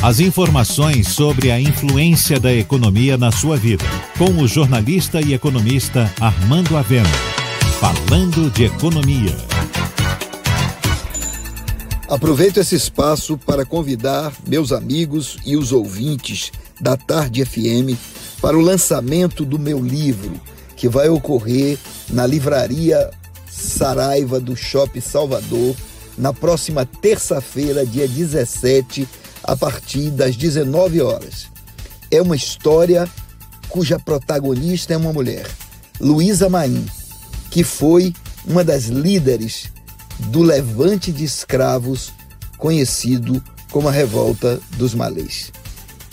As informações sobre a influência da economia na sua vida, com o jornalista e economista Armando Avena. Falando de economia. Aproveito esse espaço para convidar meus amigos e os ouvintes da Tarde FM para o lançamento do meu livro, que vai ocorrer na livraria Saraiva do Shopping Salvador na próxima terça-feira, dia 17 a partir das 19 horas. É uma história cuja protagonista é uma mulher, Luísa Maim, que foi uma das líderes do levante de escravos conhecido como a Revolta dos Malês.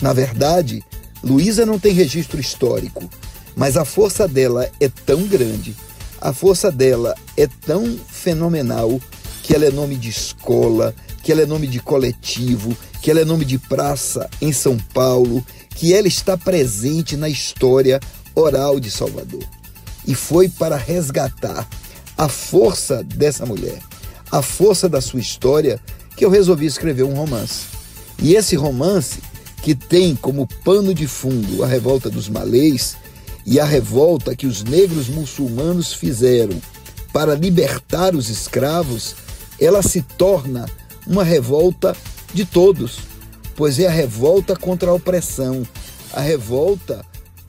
Na verdade, Luísa não tem registro histórico, mas a força dela é tão grande, a força dela é tão fenomenal que ela é nome de escola, que ela é nome de coletivo, que ela é nome de praça em São Paulo, que ela está presente na história oral de Salvador. E foi para resgatar a força dessa mulher, a força da sua história, que eu resolvi escrever um romance. E esse romance, que tem como pano de fundo a revolta dos malês e a revolta que os negros muçulmanos fizeram para libertar os escravos, ela se torna uma revolta de todos, pois é a revolta contra a opressão, a revolta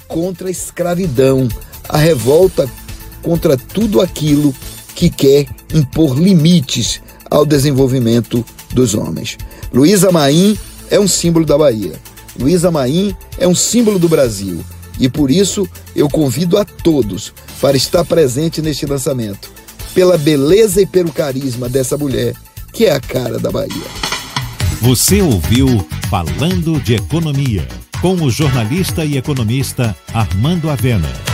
contra a escravidão, a revolta contra tudo aquilo que quer impor limites ao desenvolvimento dos homens. Luísa Maim é um símbolo da Bahia. Luísa Maim é um símbolo do Brasil. E por isso eu convido a todos para estar presente neste lançamento, pela beleza e pelo carisma dessa mulher que é a cara da Bahia. Você ouviu Falando de Economia, com o jornalista e economista Armando Avena.